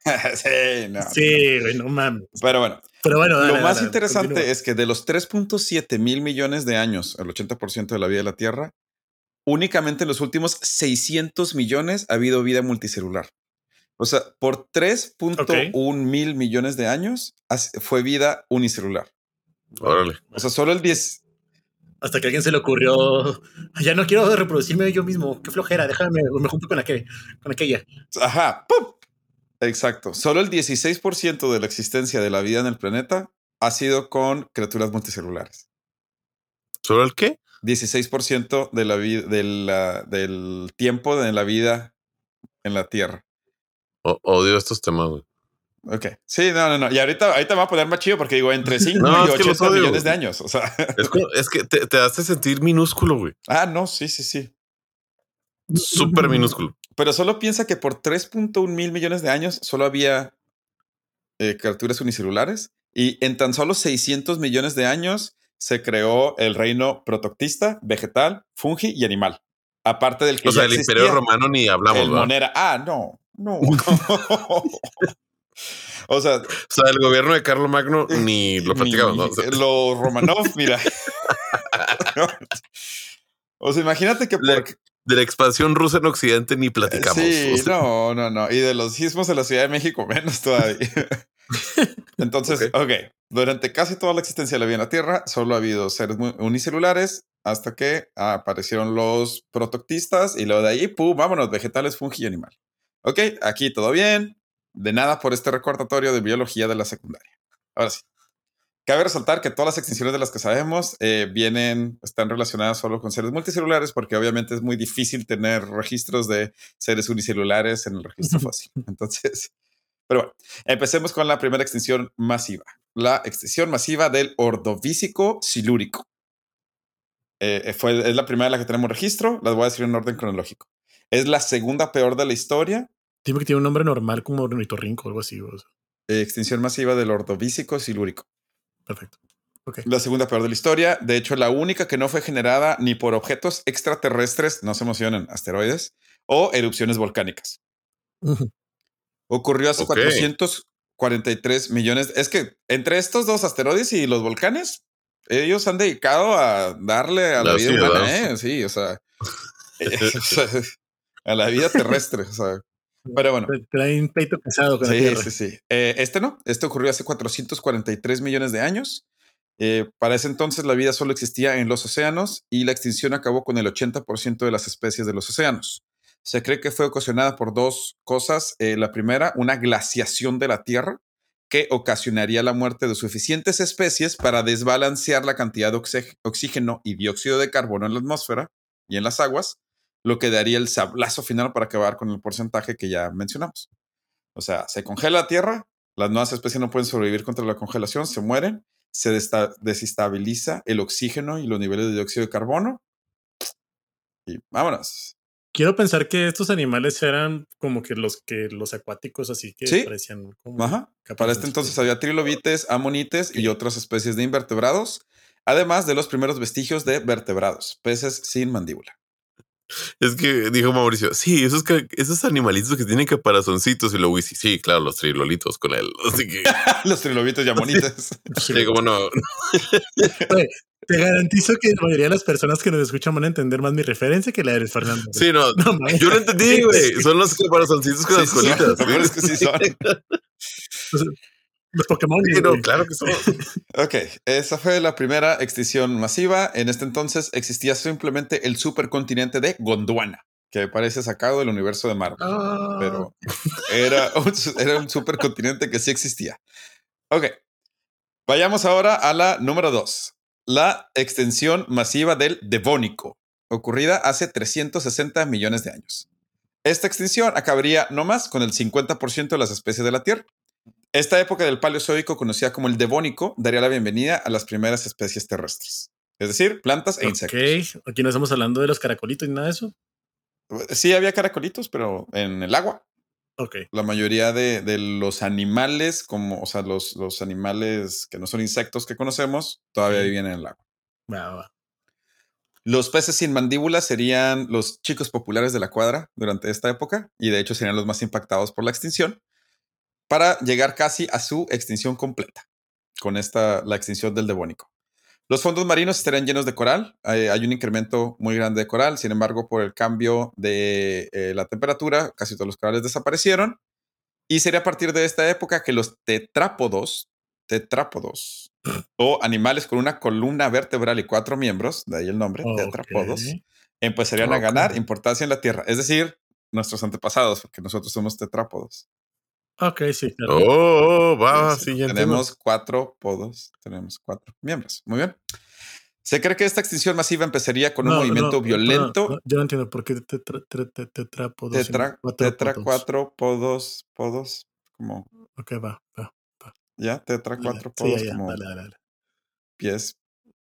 sí, no. Sí, güey, no mames. Pero bueno, Pero bueno, dale, lo más dale, interesante continúa. es que de los 3.7 mil millones de años, el 80% de la vida de la Tierra, únicamente en los últimos 600 millones ha habido vida multicelular. O sea, por 3.1 mil millones de años fue vida unicelular. Órale. O sea, solo el 10, Hasta que a alguien se le ocurrió, ya no quiero reproducirme yo mismo, qué flojera, déjame, me junto con, aquel, con aquella. Ajá, ¡pum! Exacto. Solo el 16% de la existencia de la vida en el planeta ha sido con criaturas multicelulares. ¿Solo el qué? 16% de la vida de la- del tiempo de la vida en la Tierra. O- odio estos temas, güey. Ok. Sí, no, no, no. Y ahorita, ahorita me va a poner más chido porque digo entre 5 No, y es que los 80 odio, millones de años. O sea. Es que te, te hace sentir minúsculo, güey. Ah, no, sí, sí, sí. Súper minúsculo. Pero solo piensa que por 3.1 mil millones de años solo había eh, criaturas unicelulares y en tan solo 600 millones de años se creó el reino protoctista, vegetal, fungi y animal. Aparte del que O sea, el existía, Imperio Romano ni hablamos, el monera. Ah, no, no. o sea, O sea, el gobierno de Carlos Magno ni lo platicamos, ¿no? O sea, ni- Lo Romanov, mira. o sea, imagínate que por, de la expansión rusa en Occidente ni platicamos. Sí, O sea, no, no, no. Y de los sismos de la Ciudad de México menos todavía. Entonces, ok. Durante casi toda la existencia de la vida en la Tierra, solo ha habido seres unicelulares hasta que aparecieron los protoctistas y luego de ahí, pum, vámonos, vegetales, fungi y animal. Ok, aquí todo bien. De nada por este recordatorio de biología de la secundaria. Ahora sí. Cabe resaltar que todas las extinciones de las que sabemos eh, vienen, están relacionadas solo con seres multicelulares, porque obviamente es muy difícil tener registros de seres unicelulares en el registro fósil. Entonces, pero bueno, empecemos con la primera extinción masiva. La extinción masiva del ordovícico silúrico. Eh, fue, es la primera de la que tenemos registro, las voy a decir en orden cronológico. Es la segunda peor de la historia. Dime que tiene un nombre normal como ornitorrinco o algo así. o sea, eh, extinción masiva del ordovícico silúrico. Perfecto. Ok. La segunda peor de la historia. De hecho, la única que no fue generada ni por objetos extraterrestres, no se emocionen, asteroides, o erupciones volcánicas. Ocurrió hace Ok. 443 millones. Es que entre estos dos asteroides y los volcanes, ellos han dedicado a darle a la La vida humana, ¿eh? Sí, o sea, o sea, a la vida terrestre. O sea, pero bueno. Tra- Traen peito pesado con la Sí, tierra. sí, sí. Eh, este no, este ocurrió hace 443 millones de años. Eh, para ese entonces la vida solo existía en los océanos y la extinción acabó con el 80% de las especies de los océanos. Se cree que fue ocasionada por dos cosas. Eh, la primera, una glaciación de la Tierra que ocasionaría la muerte de suficientes especies para desbalancear la cantidad de oxígeno y dióxido de carbono en la atmósfera y en las aguas, lo que daría el sablazo final para acabar con el porcentaje que ya mencionamos. O sea, se congela la Tierra, las nuevas especies no pueden sobrevivir contra la congelación, se mueren, se desestabiliza el oxígeno y los niveles de dióxido de carbono. Y vámonos. Quiero pensar que estos animales eran como que los que los acuáticos así que Sí. parecían como Ajá. Para este entonces había trilobites, amonites y otras especies de invertebrados, además de los primeros vestigios de vertebrados, peces sin mandíbula. Es que dijo Mauricio, sí, esos, esos animalitos que tienen caparazoncitos y luego sí, sí, claro, los trilolitos con él. Así que, los trilobites y amonites. Sí. sí, como no. Te garantizo que la mayoría de las personas que nos escuchan van a entender más mi referencia que la de Fernando. Sí, no, No, yo lo entendí, güey. Son los caparazoncitos con Sí, las sí son. colitas. Lo peor es que sí son. Los Pokémon. Sí, no, güey. claro que son. Ok, esa fue la primera extinción masiva. En este entonces existía simplemente el supercontinente de Gondwana, que parece sacado del universo de Marvel. Ah, pero era un, era un supercontinente que sí existía. Ok, vayamos ahora a la número dos, la extensión masiva del Devónico, ocurrida hace 360 millones de años. Esta extinción acabaría no más con el 50% de las especies de la Tierra. Esta época del Paleozoico, conocida como el Devónico, daría la bienvenida a las primeras especies terrestres, es decir, plantas e insectos. ok, aquí no estamos hablando de los caracolitos ni nada de eso. Sí había caracolitos, pero en el agua. Ok. la mayoría de, de los animales, como, o sea, los, los animales que no son insectos que conocemos, todavía viven en el agua. Va, va. Los peces sin mandíbula serían los chicos populares de la cuadra durante esta época y de hecho serían los más impactados por la extinción para llegar casi a su extinción completa con esta, la extinción del devónico. Los fondos marinos estarían llenos de coral. Hay, hay un incremento muy grande de coral. Sin embargo, por el cambio de eh, la temperatura, casi todos los corales desaparecieron. Y sería a partir de esta época que los tetrápodos, tetrápodos, o animales con una columna vertebral y cuatro miembros, de ahí el nombre, tetrápodos, Ok. empezarían a ganar importancia en la Tierra. Es decir, nuestros antepasados, porque nosotros somos tetrápodos. Ok, sí. claro. Oh, oh, va, sí, entiendo. tenemos cuatro podos, tenemos cuatro miembros. Muy bien. Se cree que esta extinción masiva empezaría con un movimiento no, violento. yo no entiendo por qué tetra, tetra, tetra, no tetra, cuatro tetra podos. cuatro podos, podos. como Ok, va, va. ya tetra Dale. cuatro Sí, podos ya, como dale, dale, dale. pies,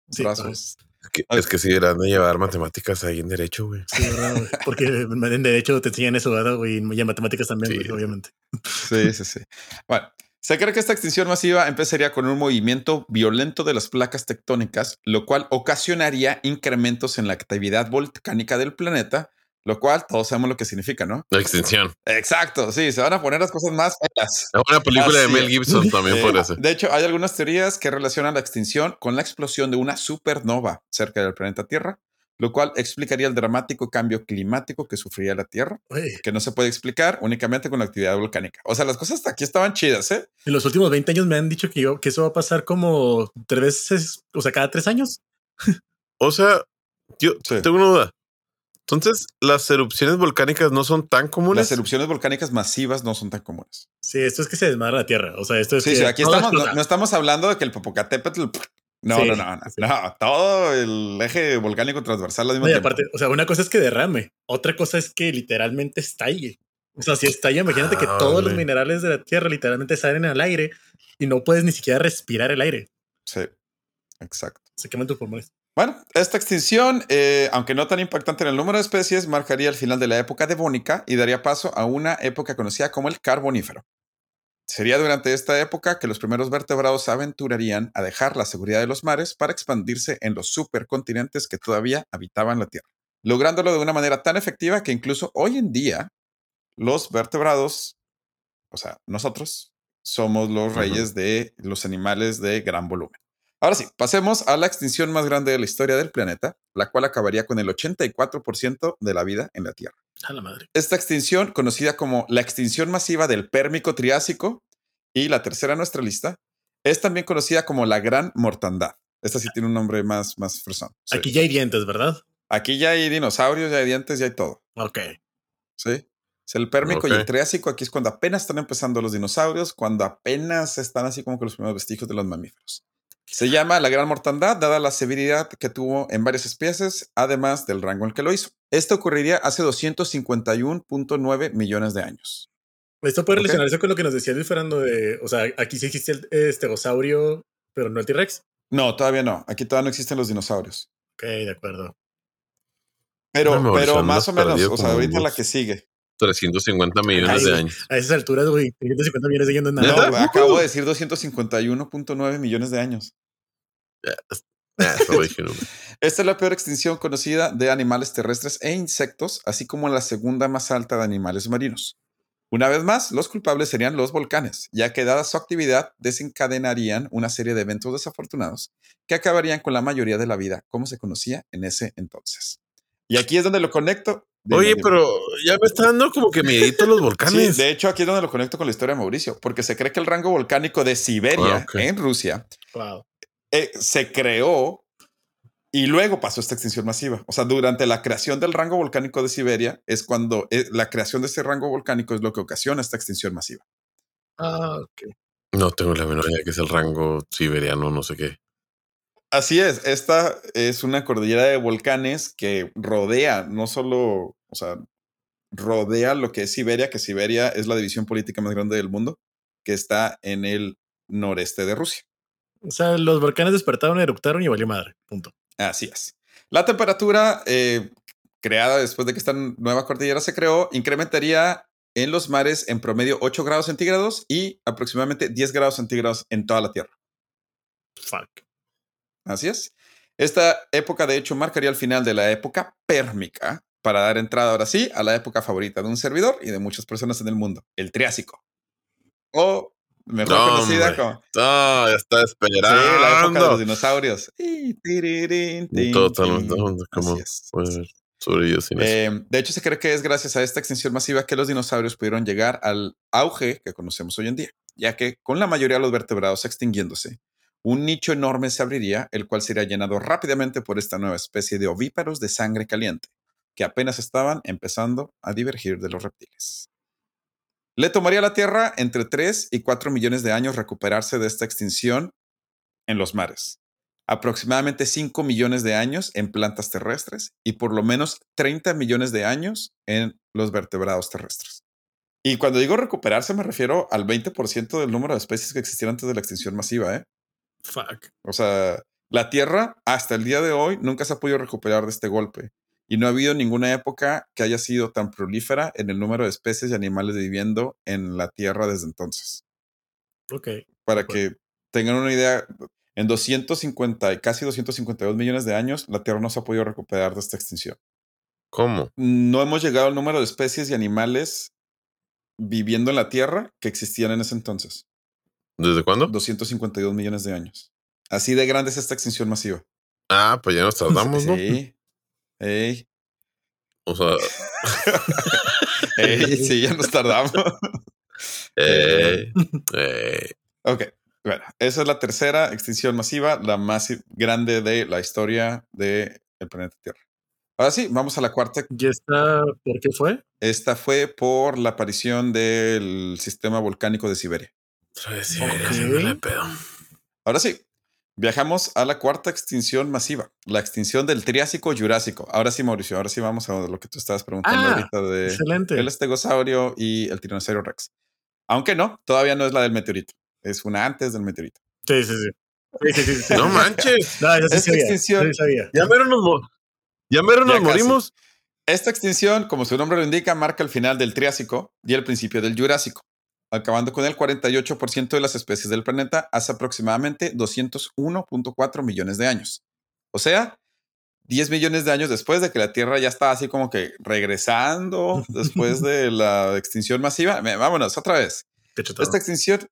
Sí, brazos. Es que, es que si deberán de llevar matemáticas ahí en derecho, güey. Sí, ¿verdad, güey? Porque en derecho te enseñan eso, ¿verdad, güey? Y en matemáticas también, Sí. güey, obviamente. Sí, sí, sí. Bueno, se cree que esta extinción masiva empezaría con un movimiento violento de las placas tectónicas, lo cual ocasionaría incrementos en la actividad volcánica del planeta, lo cual todos sabemos lo que significa, ¿no? La extinción. Exacto, sí, se van a poner las cosas más feas. Una película de Mel. Gibson también podría ser. de hecho, hay algunas teorías que relacionan la extinción con la explosión de una supernova cerca del planeta Tierra, lo cual explicaría el dramático cambio climático que sufriría la Tierra, que no se puede explicar únicamente con la actividad volcánica. O sea, las cosas hasta aquí estaban chidas, ¿eh? en los últimos 20 años me han dicho que, yo, que eso va a pasar como tres veces, o sea, cada tres años. O sea, yo Sí. tengo una duda. Entonces, las erupciones volcánicas no son tan comunes. Las erupciones volcánicas masivas no son tan comunes. Sí, esto es que se desmadra la Tierra. O sea, esto es Sí, que sí, aquí estamos, no, estamos hablando de que el Popocatépetl. No, Sí, no, no, no, sí. no, Todo el eje volcánico transversal y aparte, o sea, una cosa es que derrame, otra cosa es que literalmente estalle. O sea, si estalla, imagínate que Ah, todos los minerales de la Tierra literalmente salen al aire y no puedes ni siquiera respirar el aire. Sí, exacto. Se queman tus pulmones. Bueno, esta extinción, eh, aunque no tan impactante en el número de especies, marcaría el final de la época devónica y daría paso a una época conocida como el Carbonífero. Sería durante esta época que los primeros vertebrados se aventurarían a dejar la seguridad de los mares para expandirse en los supercontinentes que todavía habitaban la Tierra, lográndolo de una manera tan efectiva que incluso hoy en día los vertebrados, o sea, nosotros, somos los reyes de los animales de gran volumen. Ahora sí, pasemos a la extinción más grande de la historia del planeta, la cual acabaría con el 84% de la vida en la Tierra. A la madre. Esta extinción, conocida como la extinción masiva del Pérmico Triásico, y la tercera en nuestra lista, es también conocida como la Gran Mortandad. Esta sí tiene un nombre más, más fresón. Sí. Aquí ya hay dientes, ¿verdad? Aquí ya hay dinosaurios, ya hay dientes, ya hay todo. Ok. ¿sí? Es el Pérmico y el Triásico. Aquí es cuando apenas están empezando los dinosaurios, cuando apenas están así como que los primeros vestigios de los mamíferos. Se llama la gran mortandad, dada la severidad que tuvo en varias especies, además del rango en el que lo hizo. Esto ocurriría hace 251.9 millones de años. Esto puede relacionarse con lo que nos decía Luis Fernando de, o sea, aquí sí existe el estegosaurio, pero no el T-Rex. No, todavía no. Aquí todavía no existen los dinosaurios. Ok, de acuerdo. Pero, No, pero más o menos, o sea, ahorita la que sigue. 350 millones Ay, de años. A esas alturas, güey, 350 millones de años no No, nada. ¿Neta? acabo de decir 251.9 millones de años. Esta es la peor extinción conocida de animales terrestres e insectos, así como la segunda más alta de animales marinos. Una vez más, los culpables serían los volcanes, ya que dada su actividad desencadenarían una serie de eventos desafortunados que acabarían con la mayoría de la vida como se conocía en ese entonces. Y aquí es donde lo conecto. Oye, pero ya me está dando como que miedito los Sí, volcanes. de hecho, aquí es donde lo conecto con la historia de Mauricio, porque se cree que el rango volcánico de Siberia, Ah, en Rusia, Wow. eh, se creó y luego pasó esta extinción masiva. O sea, durante la creación del rango volcánico de Siberia es cuando eh, la creación de ese rango volcánico es lo que ocasiona esta extinción masiva. Ah, ok. No tengo la menor idea que es el rango siberiano, no sé qué. Así es, esta es una cordillera de volcanes que rodea, no solo, o sea, rodea lo que es Siberia, que Siberia es la división política más grande del mundo, que está en el noreste de Rusia. O sea, los volcanes despertaron, eruptaron y valió madre. Punto. Así es. La temperatura eh, creada después de que esta nueva cordillera se creó incrementaría en los mares en promedio 8 grados centígrados y aproximadamente 10 grados centígrados en toda la Tierra. Fuck. Así es. Esta época, de hecho, marcaría el final de la época pérmica para dar entrada ahora sí a la época favorita de un servidor y de muchas personas en el mundo, el Triásico. O mejor No, conocida como Ah, está sí, la época de los esperando. dinosaurios. Totalmente, como-. Eh, de hecho, se cree que es gracias a esta extinción masiva que los dinosaurios pudieron llegar al auge que conocemos hoy en día, ya que con la mayoría de los vertebrados extinguiéndose, un nicho enorme se abriría, el cual sería llenado rápidamente por esta nueva especie de ovíparos de sangre caliente, que apenas estaban empezando a divergir de los reptiles. Le tomaría a la Tierra entre 3 y 4 millones de años recuperarse de esta extinción en los mares aproximadamente 5 millones de años en plantas terrestres y por lo menos 30 millones de años en los vertebrados terrestres. Y cuando digo recuperarse, me refiero al 20% del número de especies que existieron antes de la extinción masiva, ¿eh? Fuck. O sea, la Tierra hasta el día de hoy nunca se ha podido recuperar de este golpe. Y no ha habido ninguna época que haya sido tan prolífera en el número de especies y animales viviendo en la Tierra desde entonces. Ok. Para que tengan una idea, en 250, casi 252 millones de años, la Tierra no se ha podido recuperar de esta extinción. ¿Cómo? No hemos llegado al número de especies y animales viviendo en la Tierra que existían en ese entonces. ¿Desde cuándo? 252 millones de años. Así de grande es esta extinción masiva. Ah, pues ya nos tardamos, ¿no? Sí. Ey. O sea, Ey, sí, ya nos tardamos. eh, Ok, bueno, esa es la tercera extinción masiva, la más grande de la historia del planeta Tierra. Ahora sí, vamos a la cuarta. ¿Y esta por qué fue? Esta fue por la aparición del sistema volcánico de Siberia. Otra vez sí, Ok. haciéndole pedo. Ahora sí, viajamos a la cuarta extinción masiva, la extinción del Triásico Jurásico. Ahora sí, Mauricio, ahora sí vamos a lo que tú estabas preguntando Ah, ahorita de Excelente. el estegosaurio y el tiranosaurio rex. Aunque no, todavía no es la del meteorito, es una antes del meteorito. Sí, sí, sí. Sí, sí, sí, sí. No manches. No, Esta sabía. extinción-. Ya mero nos, ya mero nos morimos. Esta extinción, como su nombre lo indica, marca el final del Triásico y el principio del Jurásico, acabando con el 48% de las especies del planeta hace aproximadamente 201.4 millones de años. O sea, 10 millones de años después de que la Tierra ya estaba así como que regresando después de la extinción masiva. Vámonos, otra vez. Esta extinción,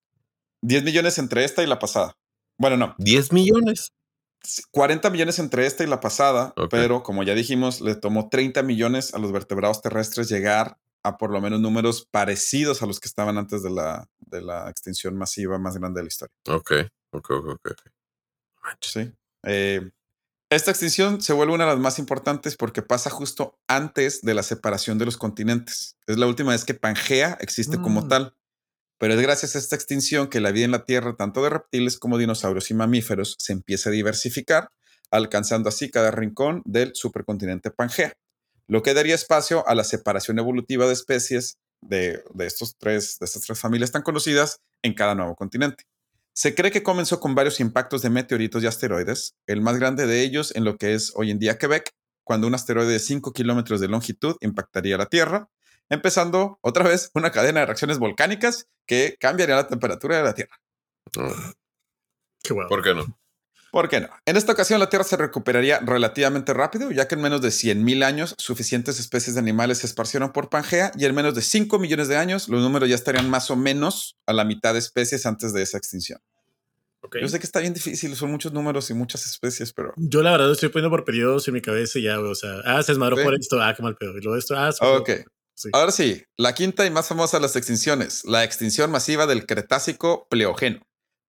10 millones entre esta y la pasada. Bueno, no, 10 millones. 40 millones entre esta y la pasada, pero como ya dijimos, le tomó 30 millones a los vertebrados terrestres llegar a por lo menos números parecidos a los que estaban antes de la, de la extinción masiva más grande de la historia. Ok, ok, ok, ok. ¿sí? Eh, esta extinción se vuelve una de las más importantes porque pasa justo antes de la separación de los continentes. Es la última vez que Pangea existe como Mm. tal. Pero es gracias a esta extinción que la vida en la Tierra, tanto de reptiles como dinosaurios y mamíferos, se empieza a diversificar, alcanzando así cada rincón del supercontinente Pangea, lo que daría espacio a la separación evolutiva de especies de, de estos tres, de estas tres familias tan conocidas en cada nuevo continente. Se cree que comenzó con varios impactos de meteoritos y asteroides, el más grande de ellos en lo que es hoy en día Quebec, cuando un asteroide de 5 kilómetros de longitud impactaría la Tierra, empezando otra vez una cadena de reacciones volcánicas que cambiaría la temperatura de la Tierra. No, Qué guapo. ¿Por qué no? ¿Por qué no? En esta ocasión la Tierra se recuperaría relativamente rápido, ya que en menos de 100.000 años suficientes especies de animales se esparcieron por Pangea y en menos de 5 millones de años los números ya estarían más o menos a la mitad de especies antes de esa extinción. Ok. Yo sé que está bien difícil, son muchos números y muchas especies, pero... Yo la verdad estoy poniendo por periodos en mi cabeza y ya, o sea, ah, se desmadró Sí. por esto, ah, qué mal pedo. Y luego esto, ah, se Ok. Sí. Ahora sí, la quinta y más famosa de las extinciones, la extinción masiva del Cretácico Pleogeno,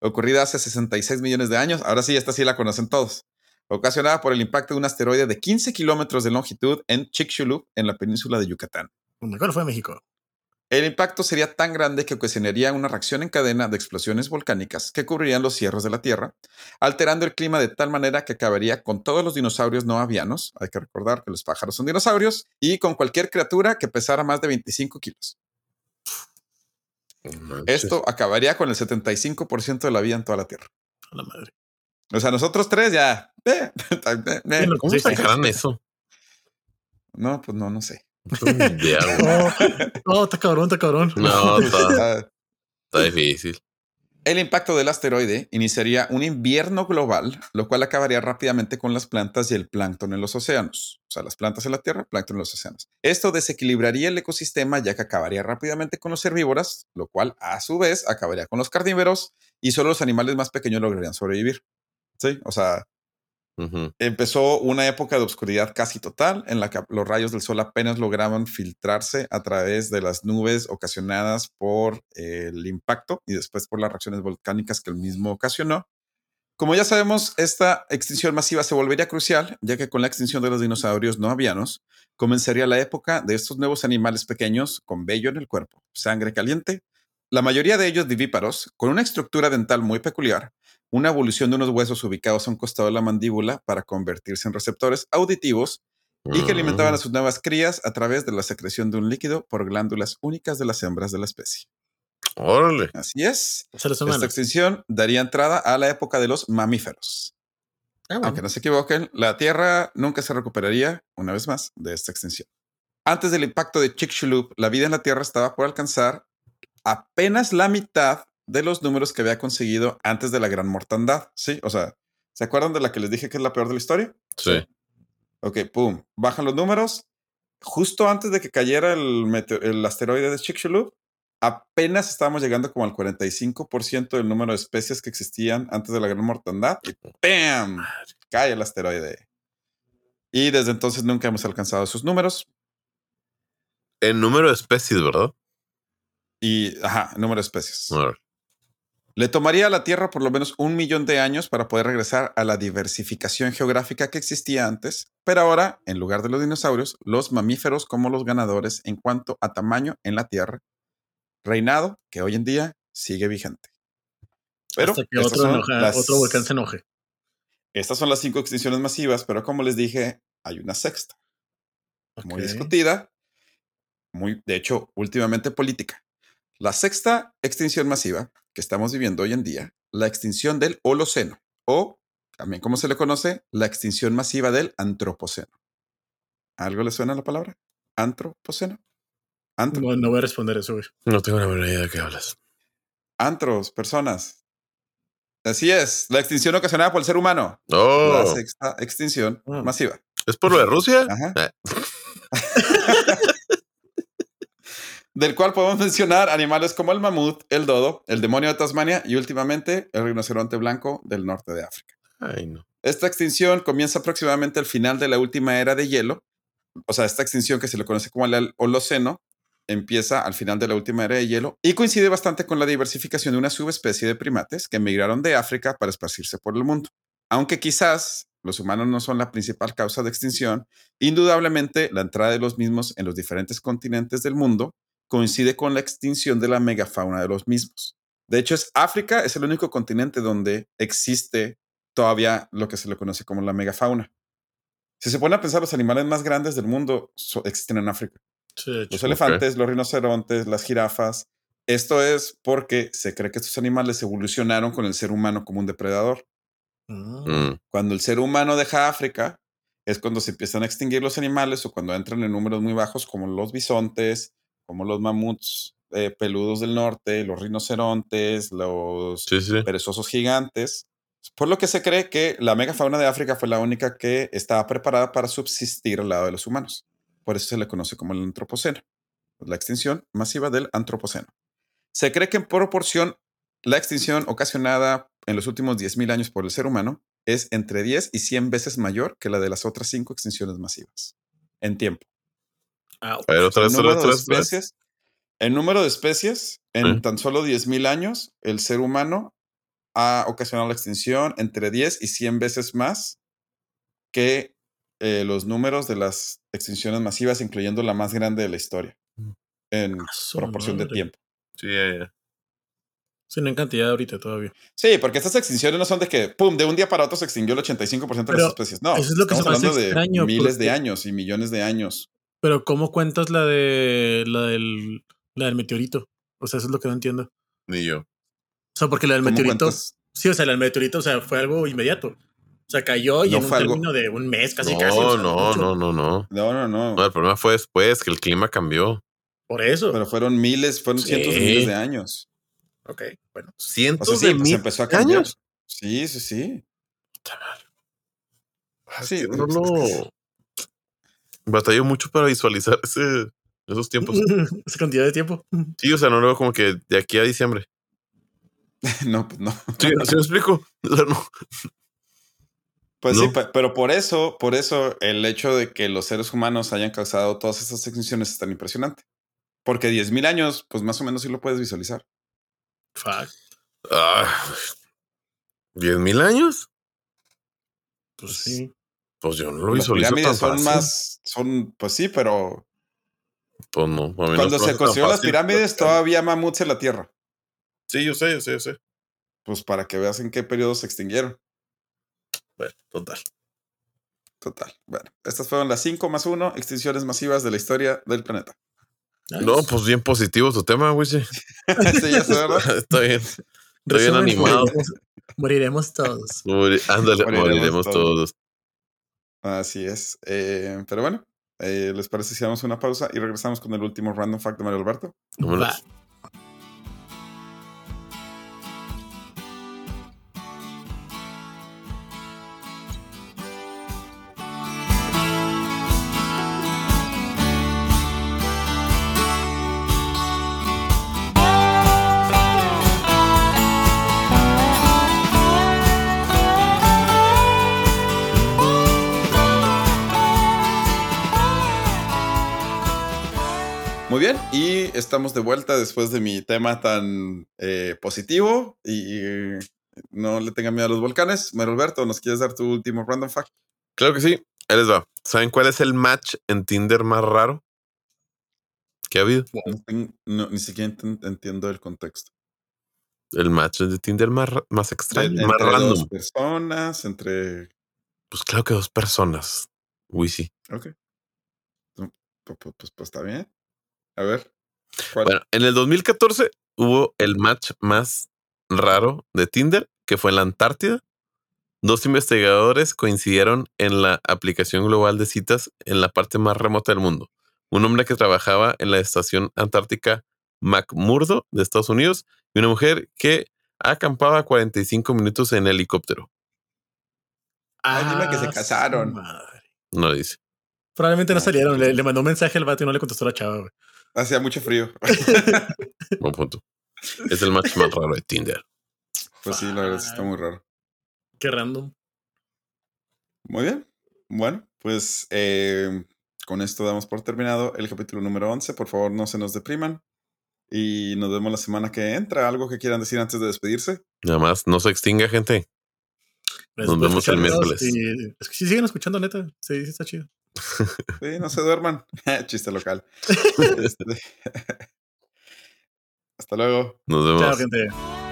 ocurrida hace 66 millones de años. Ahora sí, esta sí la conocen todos. Ocasionada por el impacto de un asteroide de 15 kilómetros de longitud en Chicxulub, en la península de Yucatán. Mejor fue México. El impacto sería tan grande que ocasionaría una reacción en cadena de explosiones volcánicas que cubrirían los cierros de la Tierra, alterando el clima de tal manera que acabaría con todos los dinosaurios no avianos, hay que recordar que los pájaros son dinosaurios, y con cualquier criatura que pesara más de 25 kilos. No. Esto acabaría con el 75% de la vida en toda la Tierra. A la madre. O sea, nosotros tres ya... eh, eh, eh. Bueno, ¿Cómo sí. sacarán eso? No, pues no, no sé. No. Oh, oh, está cabrón, está cabrón. No, está, Ah, está difícil. El impacto del asteroide iniciaría un invierno global, lo cual acabaría rápidamente con las plantas y el plancton en los océanos. O sea, las plantas en la Tierra, plancton en los océanos. Esto desequilibraría el ecosistema ya que acabaría rápidamente con los herbívoros, lo cual a su vez acabaría con los carnívoros y solo los animales más pequeños lograrían sobrevivir. Sí, o sea, Empezó una época de oscuridad casi total en la que los rayos del sol apenas lograban filtrarse a través de las nubes ocasionadas por el impacto y después por las reacciones volcánicas que el mismo ocasionó. Como ya sabemos, esta extinción masiva se volvería crucial, ya que con la extinción de los dinosaurios no avianos, comenzaría la época de estos nuevos animales pequeños con vello en el cuerpo, sangre caliente, la mayoría de ellos vivíparos, con una estructura dental muy peculiar, una evolución de unos huesos ubicados a un costado de la mandíbula para convertirse en receptores auditivos y que alimentaban a Mm. sus nuevas crías a través de la secreción de un líquido por glándulas únicas de las hembras de la especie. Órale. Así es. Esta extinción daría entrada a la época de los mamíferos. Ah, bueno. Aunque no se equivoquen, la Tierra nunca se recuperaría, una vez más, de esta extinción. Antes del impacto de Chicxulub, la vida en la Tierra estaba por alcanzar apenas la mitad de los números que había conseguido antes de la gran mortandad. Sí, o sea, ¿se acuerdan de la que les dije que es la peor de la historia? Sí. Ok, pum, bajan los números. Justo antes de que cayera el, asteroide de Chicxulub, apenas estábamos llegando como al 45% del número de especies que existían antes de la gran mortandad. Y ¡pam! Cae el asteroide. Y desde entonces nunca hemos alcanzado esos números. El número de especies, ¿verdad? Y, ajá, número de especies. Le tomaría a la Tierra por lo menos un millón de años para poder regresar a la diversificación geográfica que existía antes, pero ahora, en lugar de los dinosaurios, los mamíferos como los ganadores en cuanto a tamaño en la Tierra, reinado que hoy en día sigue vigente. Pero Hasta que estas otro, enoja- las- otro volcán se enoje. estas son las cinco extinciones masivas, pero como les dije, hay una sexta, muy discutida, muy, de hecho, últimamente política. La sexta extinción masiva que estamos viviendo hoy en día, la extinción del Holoceno, o también como se le conoce, la extinción masiva del Antropoceno. ¿Algo le suena la palabra? Antropoceno. Antro, No, no voy a responder eso, güey. No tengo la menor idea de qué hablas. Antros, personas. Así es, la extinción ocasionada por el ser humano. La Oh, sexta extinción Ah. masiva. ¿es por lo de Rusia? Ajá. Eh, del cual podemos mencionar animales como el mamut, el dodo, el demonio de Tasmania y últimamente el rinoceronte blanco del norte de África. Ay, no. Esta extinción comienza aproximadamente al final de la última era de hielo. O sea, esta extinción que se le conoce como el Holoceno empieza al final de la última era de hielo y coincide bastante con la diversificación de una subespecie de primates que emigraron de África para esparcirse por el mundo. Aunque quizás los humanos no son la principal causa de extinción, indudablemente la entrada de los mismos en los diferentes continentes del mundo coincide con la extinción de la megafauna de los mismos. De hecho, es África es el único continente donde existe todavía lo que se le conoce como la megafauna. Si se pone a pensar, los animales más grandes del mundo so- existen en África. Sí. Los elefantes, los rinocerontes, las jirafas. Esto es porque se cree que estos animales evolucionaron con el ser humano como un depredador. Mm, Cuando el ser humano deja África, es cuando se empiezan a extinguir los animales o cuando entran en números muy bajos como los bisontes, como los mamuts eh, peludos del norte, los rinocerontes, los Sí, sí. perezosos gigantes. Por lo que se cree que la megafauna de África fue la única que estaba preparada para subsistir al lado de los humanos. Por eso se le conoce como el antropoceno, la extinción masiva del antropoceno. Se cree que en proporción la extinción ocasionada en los últimos 10.000 años por el ser humano es entre 10 y 100 veces mayor que la de las otras cinco extinciones masivas en tiempo. Au. A ver, otra El vez, número de otra vez, especies, el número de especies en tan solo 10.000 años, el ser humano ha ocasionado la extinción entre 10 y 100 veces más que eh, los números de las extinciones masivas, incluyendo la más grande de la historia, en A su proporción de tiempo. Sí, ya, ya. Sí, no en cantidad ahorita todavía. Sí, porque estas extinciones no son de que, pum, de un día para otro se extinguió el 85% de Pero las especies. No, eso es lo que se estamos hablando de miles de años y millones de años. Pero ¿cómo cuentas la de la del la del meteorito? O sea, eso es lo que no entiendo. Ni yo. O sea, porque la del ¿Cómo meteorito, cuentas? sí, o sea, la del meteorito, o sea, fue algo inmediato. O sea, cayó y No en un algo- término de un mes, casi no, casi. o sea, no, no, no, no. No, no, no. No, el problema fue después que el clima cambió. Por eso. Pero fueron miles, fueron Sí. cientos de miles de años. ok, bueno. O Cientos sea, sí, de pues mil empezó a cambiar. años. Sí, sí, sí. Ah, Sí, sí, pues, no, no. Batalló mucho para visualizar ese, esos tiempos. Esa cantidad de tiempo. Sí, o sea, no lo veo como que de aquí a diciembre. No, pues no. Sí, ¿sí me explico? O sea, no. Pues No. sí, pe- pero por eso, por eso el hecho de que los seres humanos hayan causado todas estas extinciones es tan impresionante. Porque 10.000 años, pues más o menos sí lo puedes visualizar. Fuck. Ah, ¿Diez mil años? Pues sí. Pues yo no lo Las visualizo tan pirámides son más, son, pues sí, pero Pues no. a mí no cuando se construyeron las pirámides todavía mamuts en la Tierra. Sí, yo sé, yo sé, yo sé. Pues para que veas en qué periodo se extinguieron. Bueno, total. Total. Bueno, estas fueron las 5 más 1 extinciones masivas de la historia del planeta. No, pues bien positivo tu tema, güey. sí. sí, ya sé, ¿verdad? Está bien. Estoy bien animado. Moriremos, moriremos todos. Muri- Ándale, Moriremos moriremos todos. todos. Así es. Eh, pero bueno, eh, ¿les parece si damos una pausa y regresamos con el último random fact de Mario Alberto? Vámonos. Estamos de vuelta después de mi tema tan eh, positivo y no le tengan miedo a los volcanes. Mario Alberto, ¿nos quieres dar tu último random fact? Claro que sí. Ahí les va. ¿Saben cuál es el match en Tinder más raro que ha habido? No ni siquiera ent- entiendo el contexto. El match de Tinder más, más extraño, más entre dos random. personas, entre... Pues claro que dos personas. Uy, sí. Ok. Pues, pues- pues- pues está bien. A ver. ¿Cuál? Bueno, en el 2014 hubo el match más raro de Tinder, que fue en la Antártida. Dos investigadores coincidieron en la aplicación global de citas en la parte más remota del mundo. Un hombre que trabajaba en la estación antártica McMurdo de Estados Unidos y una mujer que acampaba 45 minutos en helicóptero. Dime que se Ah, casaron. madre. No dice. Probablemente no Ah, salieron. Le, le mandó un mensaje al vato y no le contestó la chava, güey. Hacía mucho frío. Buen punto. Es el match más raro de Tinder. Pues sí, la verdad sí está muy raro. Qué random. Muy bien. Bueno, pues eh, con esto damos por terminado el capítulo número 11. Por favor, no se nos depriman. Y nos vemos la semana que entra. ¿Algo que quieran decir antes de despedirse? Nada más, no se extinga, gente. Por vemos el miércoles. y- es que sí siguen escuchando, neta. Sí, sí está chido. Sí, no se duerman. Chiste local. Este, Hasta luego. Nos vemos. Chao, gente.